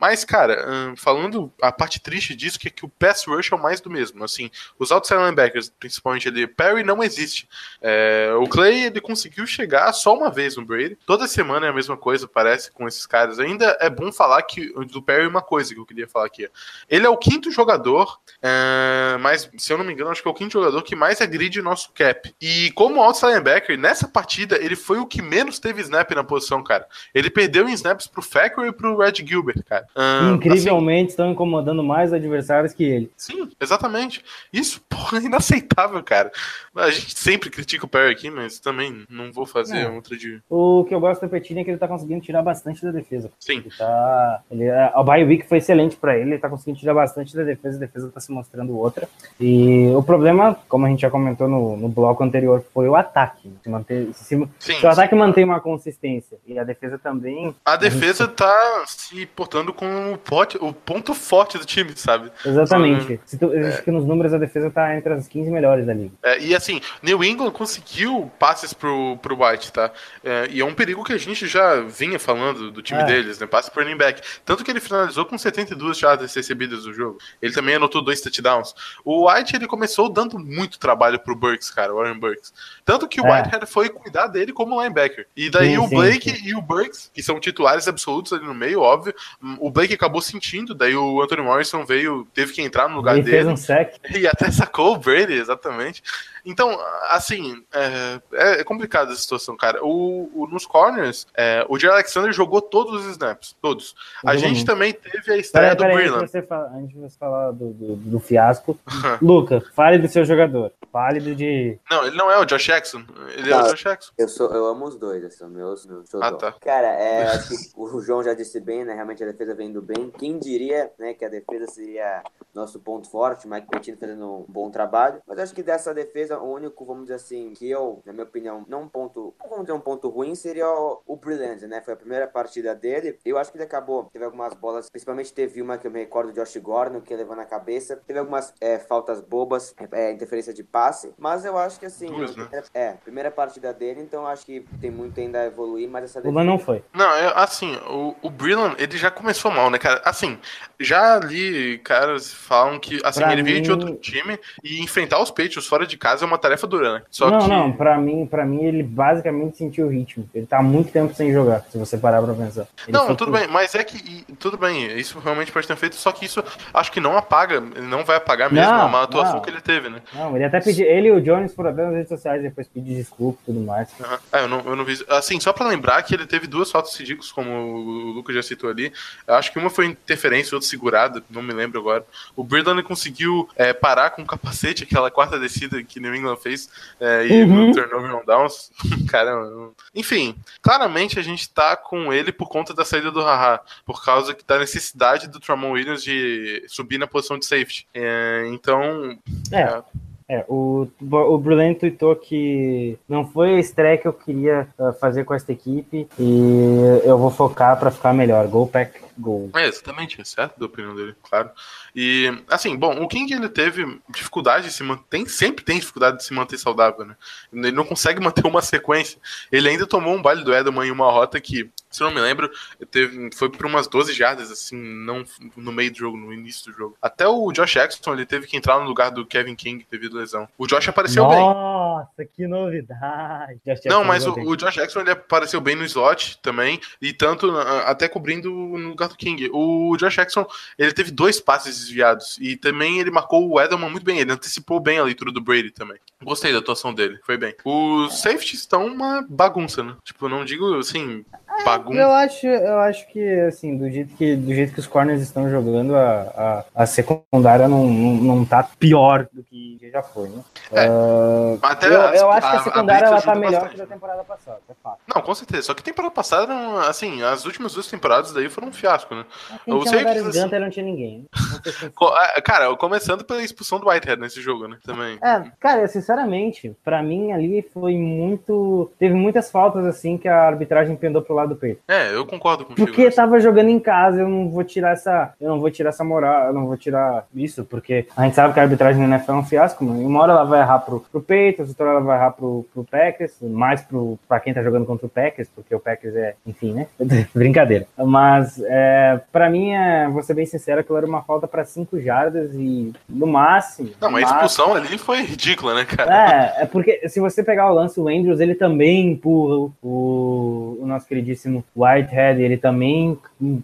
mas, cara, é, falando a parte triste disso, que é que o pass rush é o mais do mesmo. Assim, os outside linebackers, principalmente ali, Perry não existe. É, o Clay, ele conseguiu chegar só uma vez no Brady. Toda semana é a mesma coisa, parece, com esses caras. Ainda é bom falar que do Perry uma coisa que eu queria falar aqui. Ele é o quinto jogador, é, mas se eu não me engano, acho que é o quinto jogador que mais agride o nosso cap. E como outside linebacker, nessa partida, ele foi o que menos teve snap na posição, cara. Ele perdeu em snaps pro Fackery e pro Red Gilbert, cara. Ah, Incrivelmente estão incomodando mais adversários que ele. Sim, exatamente. Isso, porra, é inaceitável, cara. A gente sempre critica o Perry aqui, mas também não vou fazer É. outra de. O que eu gosto do Petini é que ele tá conseguindo tirar bastante da defesa. Sim. Ele tá. Ele, a bye week foi excelente pra ele, ele tá conseguindo tirar bastante da defesa, a defesa tá se mostrando outra. E o problema, como a gente já comentou no, no bloco anterior, foi o ataque. Se, manter, se, Sim, se o ataque mantém uma consistência e a defesa também. A defesa tá se portando com o, pote- o ponto forte do time, sabe? Exatamente. Se tu, eu acho que nos números a defesa tá entre as 15 melhores da liga. É, e assim, New England conseguiu passes pro, pro White, tá? É, e é um perigo que a gente já vinha falando do time É. deles, né? Passe pro running back. Tanto que ele finalizou com 72 jardas recebidas do jogo. Ele também anotou dois touchdowns. O White, ele começou dando muito trabalho pro Burks, cara, o Aaron Burks. Tanto que o É. Whitehead foi cuidar dele como linebacker. E daí Sim, o Blake sim. e o Burks, que são titulares absolutos ali no meio, óbvio. O Blake acabou sentindo, daí o Anthony Morrison veio, teve que entrar no lugar Ele dele. fez um sec. E até sacou o Brady, exatamente. Então, assim, é, é, é complicada a situação, cara. O, o nos corners, é, o Jay Alexander jogou todos os snaps, todos. A gente também teve a estreia do peraí, antes de Breland. você falar, antes de você falar do, do, do fiasco. Luca, fale do seu jogador. Fale do de. Não, ele não é o Josh Jackson. Ele é o. Josh Jackson. Eu, sou, eu amo os dois, assim, são meus, meus. Ah, tá. Cara, é, acho que o João já disse bem, né? Realmente a defesa vem indo bem. Quem diria, né, que a defesa seria nosso ponto forte, Mike Pettino fazendo um bom trabalho. Mas acho que dessa defesa, o único, vamos dizer assim, que eu, na minha opinião, não um ponto, não vamos dizer um ponto ruim, seria o, o Brilliant, né? Foi a primeira partida dele. Eu acho que ele acabou, teve algumas bolas, principalmente teve uma que eu me recordo de Josh Gordon, que levou na cabeça. Teve algumas é, faltas bobas, é, interferência de passe. Mas eu acho que assim, Duas, né? é, primeira partida dele, então acho que tem muito ainda a evoluir, mas essa Uma não foi. Não, é, assim, o, o Brillan, ele já começou mal, né, cara? Assim, já ali, caras falam que, assim, Pra ele veio de mim- outro time e enfrentar os Patriots fora de casa é uma tarefa dura, né? Só não, que... não, pra mim, pra mim ele basicamente sentiu o ritmo. Ele tá há muito tempo sem jogar, se você parar pra pensar. Ele Não, tudo bem, mas é que, tudo bem, isso realmente pode ter feito, só que isso acho que não apaga, ele não vai apagar mesmo Não, a atuação que ele teve, né? Não, ele até pediu. Ele e o Jones foram até nas redes sociais depois pedir desculpa e tudo mais. Aham. É, eu não, eu não vi. Assim, só pra lembrar que ele teve duas faltas ridículas, como o Lucas já citou ali. Acho que uma foi interferência, outra segurada, não me lembro agora. O Birdland conseguiu é, parar com o capacete, aquela quarta descida que New England fez, é, e Uhum. no turnover on downs. Caramba. não- Enfim, claramente a gente tá com ele por conta da saída do Haha, por causa da necessidade do Tramon Williams de subir na posição de safety. É, então, É. É, o, o Brilliant tweetou que não foi a estreia que eu queria ah, fazer com esta equipe e eu vou focar pra ficar melhor. Go Pack Go. É, exatamente, é certo da opinião dele, claro. E, assim, bom, o King ele teve dificuldade de se manter, sempre tem dificuldade de se manter saudável, né? Ele não consegue manter uma sequência. Ele ainda tomou um baile do Edelman em uma rota que, se eu não me lembro, teve, foi por umas 12 jardas, assim, não no meio do jogo, no início do jogo. Até o Josh Jackson, ele teve que entrar no lugar do Kevin King devido à lesão. O Josh apareceu bem. Nossa, que novidade! Não, mas o, o Josh Jackson ele apareceu bem no slot também, e tanto ah, até cobrindo no lugar do King. O Josh Jackson ele teve dois passes desviados, e também ele marcou o Edelman muito bem, ele antecipou bem a leitura do Brady também. Gostei da atuação dele, foi bem. Os safeties estão uma bagunça, né? Tipo, não digo assim, bagunça. Eu acho, eu acho que, assim, do jeito que, do jeito que os corners estão jogando, a, a, a secundária não, não, não tá pior do que já foi, né? É. Ah, Até eu, as- eu acho que a- a a secundária blitz ela tá melhor bastante. que da temporada passada, é fato. Não, com certeza. Só que temporada passada, assim, as últimas duas temporadas daí foram um fiasco, né? Eu o que, assim- Gunter não tinha ninguém. né? Sinceros. Co- ah, Cara, começando pela expulsão do Whitehead nesse jogo, né? Também. É, cara, sinceramente, pra mim ali foi muito. Teve muitas faltas assim que a arbitragem pendou pro lado do peito. É, eu concordo contigo. Porque nessa. tava jogando em casa, eu não vou tirar essa. Eu não vou tirar essa moral, eu não vou tirar isso, porque a gente sabe que a arbitragem na NFL é um fiasco, mano. Uma hora ela vai errar pro, pro Patriots, outra hora ela vai errar pro, pro Packers, mais pro, pra quem tá jogando contra o Packers, porque o Packers é, enfim, né? Brincadeira. Mas, é, pra mim, é, vou ser bem sincero, aquilo era uma falta pra 5 jardas e no máximo. Não, mas a expulsão ali foi ridícula, né, cara? é, é porque se você pegar o lance, o Andrews, ele também empurra o, o nosso queridíssimo Whitehead, ele também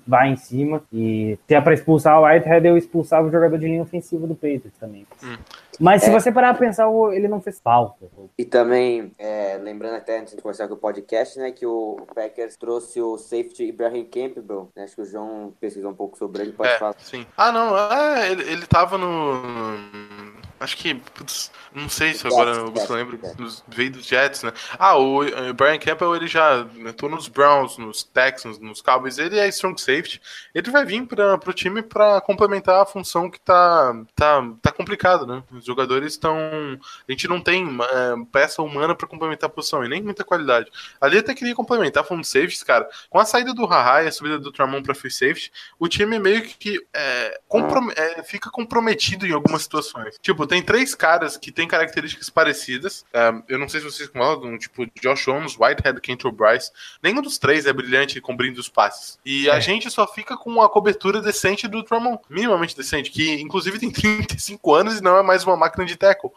vai em cima. E se é pra expulsar o Whitehead, eu expulsava o jogador de linha ofensiva do Patriots também. Hum. Mas se É. você parar pra pensar, ele não fez falta. E também, é, lembrando até antes de começar com o podcast, né, que o Packers trouxe o safety Ibrahim Campbell, né, acho que o João pesquisou um pouco sobre ele, pode É, falar. sim. Ah, não, é, ele, ele tava no. Acho que. Putz, não sei se agora eu Jets, lembro. Veio dos Jets, né? Ah, o eh, Brian Campbell, ele já atuou nos Browns, nos Texans, nos Cowboys. Ele é strong safety. Ele vai vir para pro time para complementar a função que tá, tá, tá complicado, né? Os jogadores estão. A gente não tem eh, peça humana para complementar a posição e nem muita qualidade. Ali até queria complementar falando de safeties, cara. Com a saída do Haha e a subida do Tramon para free safety, o time meio que é, comprom- é, fica comprometido em algumas situações. Tipo, tem três caras que têm características parecidas. É, eu não sei se vocês concordam, tipo, Josh Holmes, Whitehead, Kenton Bryce. Nenhum dos três é brilhante cobrindo os passes. E a É. gente só fica com a cobertura decente do Tramon, minimamente decente, que inclusive tem 35 anos e não é mais uma máquina de tackle.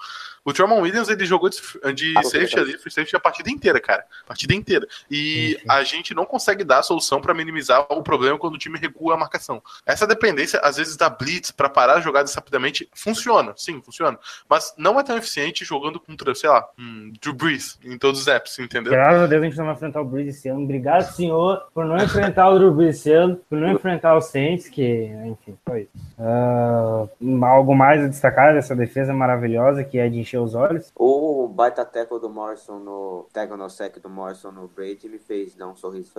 O Tramon Williams, ele jogou de, de Ah, safety ali, free safety a partida inteira, cara. A partida inteira. E a gente não consegue dar a solução pra minimizar o problema quando o time recua a marcação. Essa dependência, às vezes, da blitz pra parar as jogadas rapidamente, funciona. Sim, funciona. Mas não é tão eficiente jogando contra, sei lá, um Drew Brees em todos os apps, entendeu? Graças a Deus a gente não vai enfrentar o Breeze esse ano. Obrigado, senhor, por não enfrentar o Drew Brees esse ano, por não enfrentar o Saints, que, enfim, foi isso. Ah, algo mais a destacar dessa defesa maravilhosa, que é de os olhos. O baita tackle do Morrison no. Tackle no sec do Morrison no Brady me fez dar um sorriso.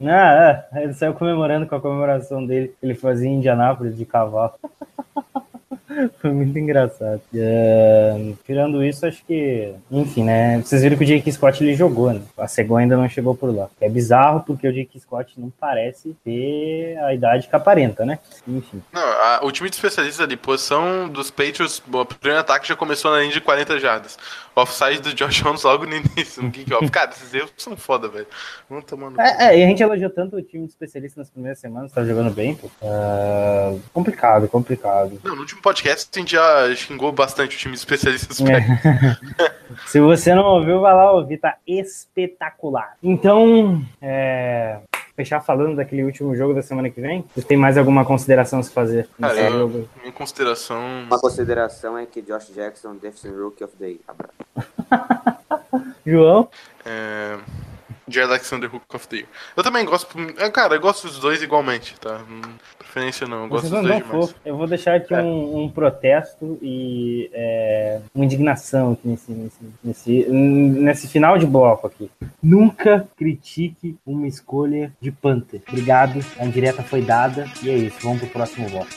Ah, é, ele saiu comemorando com a comemoração dele, ele fazia em Indianápolis de cavalo. Foi muito engraçado. É, tirando isso, acho que. Enfim, né? Vocês viram que o Jake Scott ele jogou, né? A Segua ainda não chegou por lá. É bizarro porque o Jake Scott não parece ter a idade que aparenta, né? Enfim. Não, a- o time de especialistas ali, posição dos Patriots, o primeiro ataque já começou na linha de 40 jardas. Offside do Josh Jones logo no início, no kickoff. Cara, esses erros são foda, velho. Vamos tomando. É, é, e a gente elogiou tanto o time de especialistas nas primeiras semanas, tá jogando bem, pô. É, complicado, complicado. Não, no último podcast a gente já xingou bastante o time de especialistas. É. Se você não ouviu, vai lá ouvir, tá espetacular. Então, é, fechar falando daquele último jogo da semana que vem? Vocês têm mais alguma consideração a se fazer nesse Cara, jogo? Em consideração. Uma consideração é que Josh Jackson, Defensive Rookie of the Year. Abraço. João? É... De Alexander Hook of the Year. Eu também gosto. é, Cara, eu gosto dos dois igualmente, tá? Preferência não, eu gosto dos não dois demais. Eu vou deixar aqui É. um, um protesto e é, uma indignação aqui nesse, nesse, nesse, nesse final de bloco aqui. Nunca critique uma escolha de Panther. Obrigado, a indireta foi dada e é isso. Vamos pro próximo bloco.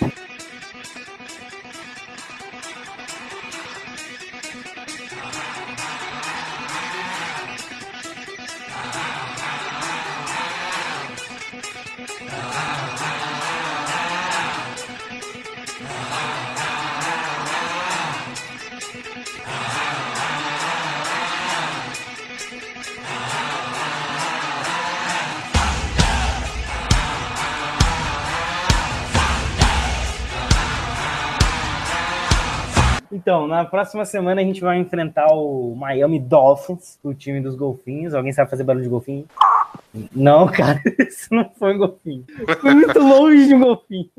Então, na próxima semana a gente vai enfrentar o Miami Dolphins, o time dos golfinhos. Alguém sabe fazer barulho de golfinho? Não, cara, isso não foi um golfinho. Foi muito longe de um golfinho.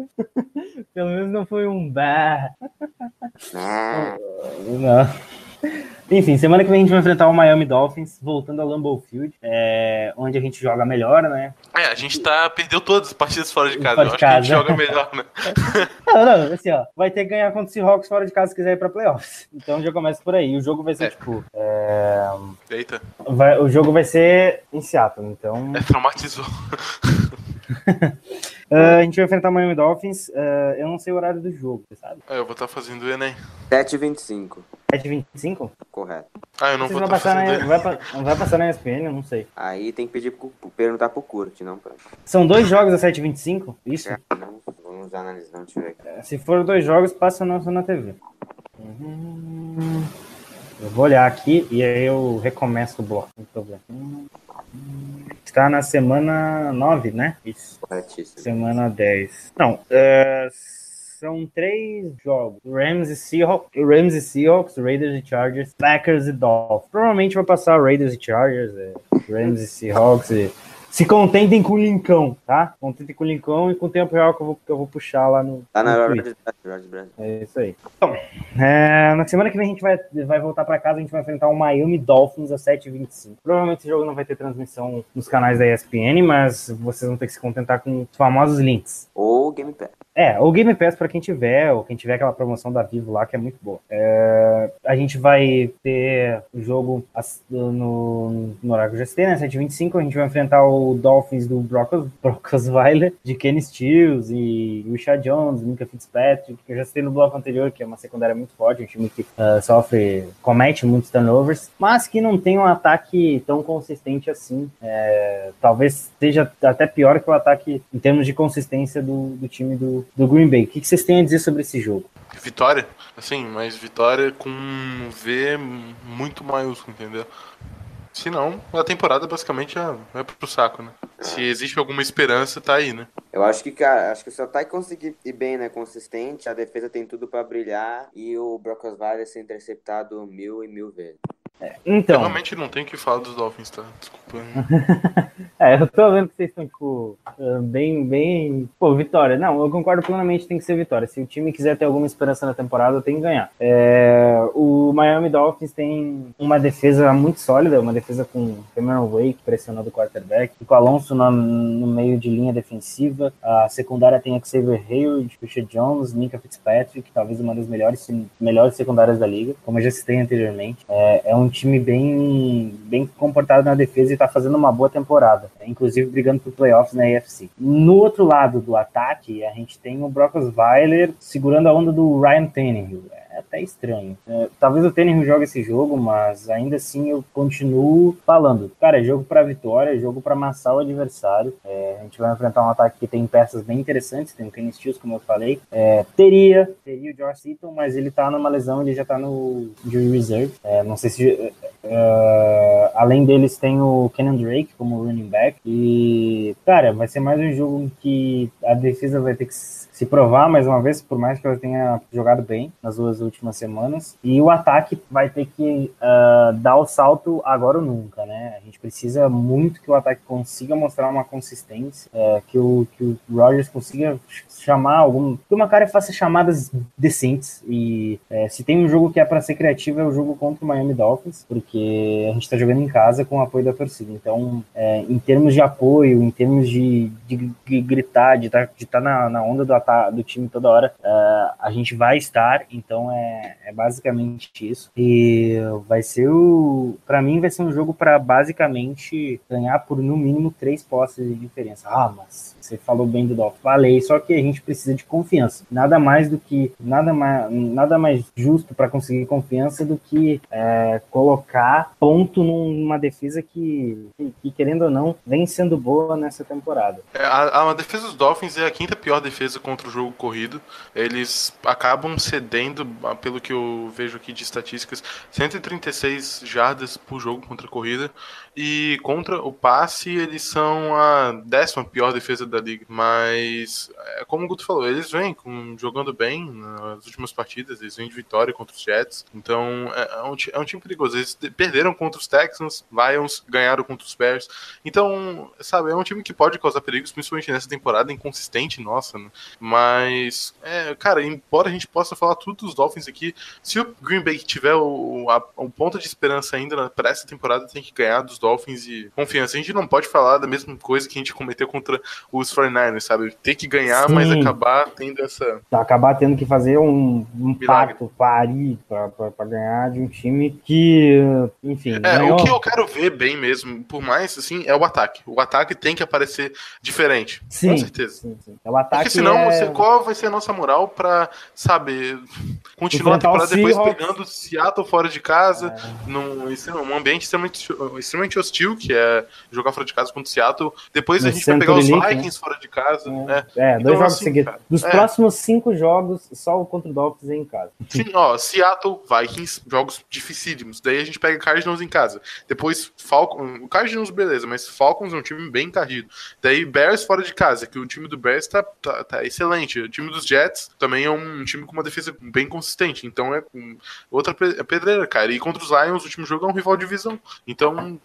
Pelo menos não foi um bah. Ah, Não. Enfim, semana que vem a gente vai enfrentar o Miami Dolphins, voltando ao Lambeau Field, é, onde a gente joga melhor, né? É, a gente tá. Perdeu todas as partidas fora de casa. Fora Eu de acho que a gente casa. joga melhor, né? Não, não, assim, ó, vai ter que ganhar contra o Seahawks fora de casa se quiser ir pra playoffs. Então já começa por aí. O jogo vai ser, É. tipo, é, Eita, vai- o jogo vai ser em Seattle, então... é, traumatizou. ah, a gente vai enfrentar o Miami Dolphins, ah, eu não sei o horário do jogo, você sabe? É, eu vou estar fazendo o Enem. 7h25. 7h25? Correto. Ah, eu não Vocês vou estar passar na, fazendo Enem. vai, vai passar na ESPN, eu não sei. Aí tem que pedir pro, perguntar pro Kurt, não pra. São dois jogos a 7h25? Isso? É, não, vamos analisar, não tiver aqui. Se for dois jogos, passa não na TV. Uhum. Eu vou olhar aqui e aí eu recomeço o bloco, não tem problema. Hum. Está na semana 9, né? Isso. Corretíssimo. Semana 10. Não, é, são três jogos. Rams e Seahawks, Rams e Seahawks, Raiders e Chargers, Packers e Dolphins. Provavelmente vai passar Raiders e Chargers, é, Rams e Seahawks e... Se contentem com o Lincão, tá? Contentem com o Lincão e com o tempo real que eu vou, que eu vou puxar lá no. Tá na hora de George. É isso aí. Então, é, na semana que vem a gente vai, vai voltar pra casa, a gente vai enfrentar o Miami Dolphins às 7h25. Provavelmente esse jogo não vai ter transmissão nos canais da ESPN, mas vocês vão ter que se contentar com os famosos links. Ou Game Pass. É, ou Game Pass pra quem tiver, ou quem tiver aquela promoção da Vivo lá, que é muito boa. É, a gente vai ter o jogo no, no horário GST, né? 7h25. A gente vai enfrentar o Dolphins do Broncos, Broncosweiler, de Kenny Stills e Richard Jones, Minka Fitzpatrick, que eu já citei no bloco anterior, que é uma secundária muito forte, um time que ah, sofre, comete muitos turnovers, mas que não tem um ataque tão consistente assim. É, talvez seja até pior que o ataque em termos de consistência do, do time do, do Green Bay. O que, que vocês têm a dizer sobre esse jogo? Vitória, assim, mas vitória com um V muito maiúsculo, entendeu? Se não, a temporada basicamente já vai pro saco, né? Se existe alguma esperança, tá aí, né? Eu acho que, cara, acho que o ataque conseguir ir bem, né, consistente, a defesa tem tudo pra brilhar e o Brock Osweiler ser interceptado mil e mil vezes. Eu Então, realmente não o que falar dos Dolphins, tá? Desculpa. é, eu tô vendo que vocês estão, tipo, ah, bem, bem. Pô, vitória. Não, eu concordo plenamente, tem que ser vitória. Se o time quiser ter alguma esperança na temporada, tem que ganhar. É, o Miami Dolphins tem uma defesa muito sólida, uma defesa com Cameron Wake pressionando o quarterback, com o Alonso no, no meio de linha defensiva. A secundária tem Xavier Hayward, Richard Jones, Nika Fitzpatrick, talvez uma das melhores, melhores secundárias da liga, como eu já citei anteriormente. É, é um time bem, bem comportado na defesa e tá fazendo uma boa temporada, inclusive brigando por playoffs na AFC. No outro lado do ataque, a gente tem o Brock Osweiler segurando a onda do Ryan Tannehill. Até estranho. É, talvez o Tannehill jogue esse jogo, mas ainda assim eu continuo falando. Cara, é jogo para vitória, é jogo para amassar o adversário. É, a gente vai enfrentar um ataque que tem peças bem interessantes, tem o Kenny Stills, como eu falei. É, teria, teria o Josh Eaton, mas ele tá numa lesão, ele já tá no injury reserve. É, não sei se Uh, além deles, tem o Kenan Drake como running back. E, cara, vai ser mais um jogo que a defesa vai ter que se provar mais uma vez, por mais que ela tenha jogado bem nas duas últimas semanas. E o ataque vai ter que uh, dar o salto agora ou nunca, né? A gente precisa muito que o ataque consiga mostrar uma consistência, uh, que, o, que o Rogers consiga chamar algum. Que o Macari faça chamadas decentes. E se tem um jogo que é para ser criativo, é o jogo contra o Miami Dolphins, porque a gente está jogando em casa com o apoio da torcida. Então, é, em termos de apoio, em termos de, de, de gritar, de estar tá, tá na, na onda do do time toda hora, uh, a gente vai estar, então é, é, basicamente isso. E vai ser o. Para mim, vai ser um jogo para basicamente ganhar por no mínimo três posses de diferença. Ah, mas você falou bem do Dolphins. Falei, só que a gente precisa de confiança. Nada mais do que. Nada mais, nada mais justo para conseguir confiança do que é, ponto numa defesa que, que, que, querendo ou não, vem sendo boa nessa temporada. É, a, a defesa dos Dolphins é a quinta pior defesa contra o jogo corrido. Eles acabam cedendo, pelo que eu vejo aqui de estatísticas, 136 jardas por jogo contra a corrida. E contra o passe, eles são a décima pior defesa da liga. Mas, é, como o Guto falou, eles vêm com, jogando bem nas últimas partidas, eles vêm de vitória contra os Jets. Então, é, é, um, é um time perigoso. Eles perderam contra os Texans, Lions, ganharam contra os Bears. Então, sabe, é um time que pode causar perigos, principalmente nessa temporada inconsistente nossa. Né? Mas, é, cara, embora a gente possa falar tudo dos Dolphins aqui, se o Green Bay tiver o, a, o ponto de esperança ainda para essa temporada, tem que ganhar dos Dolphins e confiança. A gente não pode falar da mesma coisa que a gente cometeu contra os 49ers, sabe? Ter que ganhar, Sim. mas acabar tendo essa. Acabar tendo que fazer um, um pacto, parir pra, ganhar de um time que, enfim. É, ganhou... o que eu quero ver bem mesmo, por mais assim, é o ataque. O ataque tem que aparecer diferente. Sim, com certeza. Sim, sim. O ataque Porque senão, é... qual vai ser a nossa moral pra, sabe, continuar a temporada depois pegando Seattle fora de casa, é. num, num ambiente extremamente, extremamente hostil, que é jogar fora de casa contra o Seattle. Depois No a gente vai pegar os Vikings fora de casa. né? É, Então, dois jogos assim, seguidos. cara, Dos é. próximos cinco jogos, só o contra o Dolphins é em casa. Sim, ó, Seattle, Vikings, jogos dificílimos. Daí a gente pega Cardinals em casa. Depois Falcons, o Cardinals beleza, mas Falcons é um time bem encardido. Daí Bears fora de casa, que o time do Bears tá, tá, tá excelente. O time dos Jets também é um time com uma defesa bem consistente. Então é outra pe- pedreira, cara. E contra os Lions, o último jogo é um rival de divisão. Então,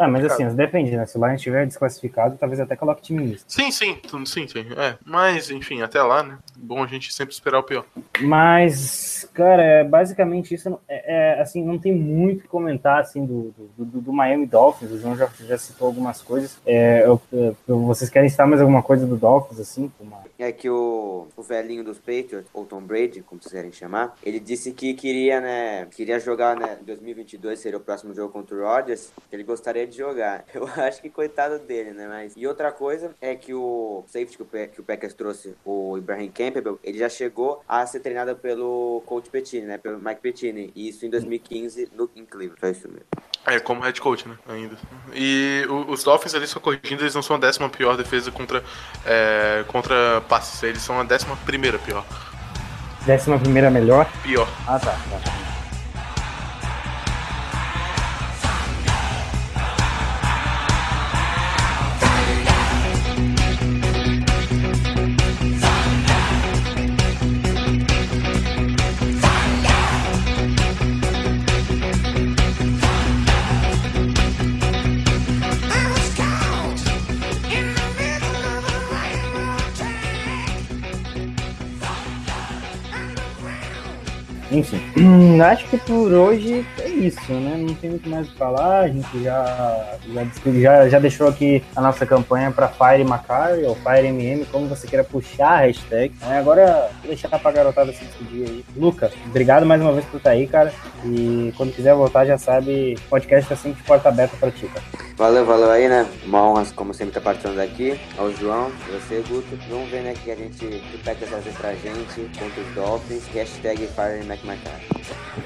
Ah, mas assim, depende, né? Se o Lions estiver desclassificado, talvez até coloque time misto. sim, sim, tudo- sim, sim. É. Mas, enfim, até lá, né? Bom a gente sempre esperar o pior. Mas, cara, é basicamente isso. É, é, assim, não tem muito o que comentar assim, do, do, do- do Miami Dolphins. O João já, já citou algumas coisas. É, eu- eu- vocês querem citar mais alguma coisa do Dolphins, assim? Uma... É que o, o velhinho dos Patriots, ou Tom Brady, como vocês querem chamar, ele disse que queria, né, queria jogar, né, em 2022 seria o próximo jogo contra o Rodgers, que ele gostaria de jogar. Eu acho que coitado dele, né, mas... E outra coisa é que o safety que o, Pe- que o Packers trouxe, o Ibrahim Campbell, ele já chegou a ser treinado pelo coach Pettine, né, pelo Mike Pettine, e isso em 2015 no, em Cleveland, foi isso mesmo. É, como head coach, né? Ainda. E os Dolphins ali, só corrigindo, eles não são a décima pior defesa contra, é, contra passes. Eles são a décima primeira pior. Décima primeira melhor? Pior. Ah, tá. tá. Enfim, acho que por hoje é isso, né? Não tem muito mais o que falar. A gente já, já, já, já deixou aqui a nossa campanha para Fire Macari ou Fire MM, como você queira puxar a hashtag. É, agora, deixar pra garotada se despedir aí. Luca, obrigado mais uma vez por estar aí, cara. E quando quiser voltar, já sabe, podcast tá sempre de porta aberta pra ti, cara. Valeu, valeu aí, né? Uma honra, como sempre, estar participando aqui. Ao João, você, Guto. Vamos ver, né, que a gente, que Packers fazer pra gente contra os Dolphins. Hashtag Fire McMacar.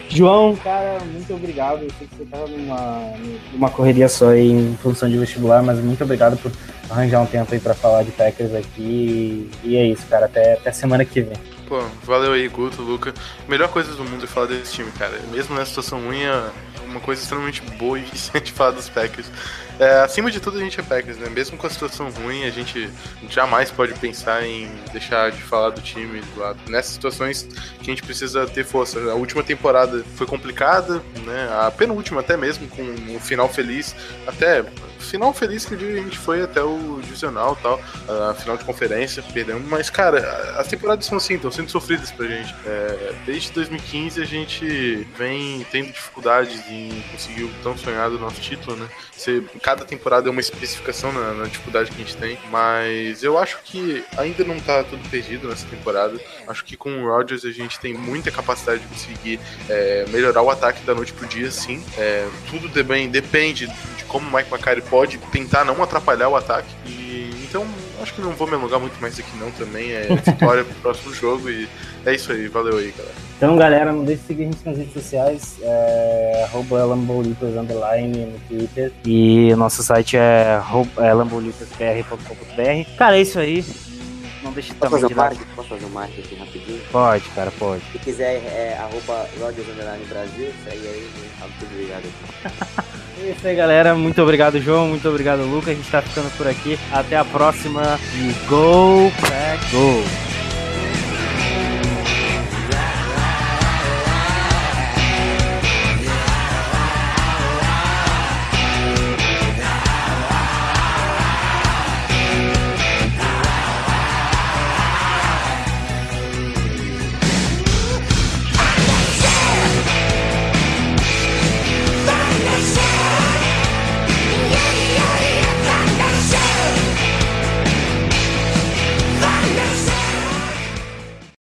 João, cara, muito obrigado. Eu sei que você tava numa, numa correria só aí em função de vestibular, mas muito obrigado por arranjar um tempo aí pra falar de Packers aqui. E é isso, cara. Até, até semana que vem. Pô, valeu aí, Guto, Luca. Melhor coisa do mundo é falar desse time, cara. Mesmo nessa situação ruim, é uma coisa extremamente boa e eficiente falar dos Packers. É, acima de tudo, a gente é Packers, né? Mesmo com a situação ruim, a gente jamais pode pensar em deixar de falar do time do lado. Nessas situações que a gente precisa ter força. A última temporada foi complicada, né? A penúltima até mesmo, com um final feliz. Até final feliz que a gente foi até o divisional tal, a final de conferência, perdemos. Mas, cara, as temporadas são assim, estão sendo sofridas pra gente. É, desde 2015 a gente vem tendo dificuldades em conseguir o tão sonhado nosso título, né? Você, cada temporada é uma especificação na, na, dificuldade que a gente tem, mas eu acho que ainda não tá tudo perdido nessa temporada. Acho que com o Rodgers a gente tem muita capacidade de conseguir é, melhorar o ataque da noite pro dia, sim. É, tudo bem, depende de como o Mike McCarthy pode tentar não atrapalhar o ataque. E, então, acho que não vou me alongar muito mais aqui não também. É vitória pro próximo jogo e é isso aí. Valeu aí, galera. Então, galera, não deixe de seguir a gente nas redes sociais, é, Underline no Twitter. E o nosso site é, é lambolitospr.com.br. Cara, é isso aí. Não deixe Posso também de um marketing? Posso fazer um marketing aqui rapidinho? Pode, cara, pode. Se quiser, é arroba Rogers Underline Brasil, segue aí, muito obrigado. É isso aí, galera. Muito obrigado, João. Muito obrigado, Lucas. A gente tá ficando por aqui. Até a próxima. E Go Pack Go!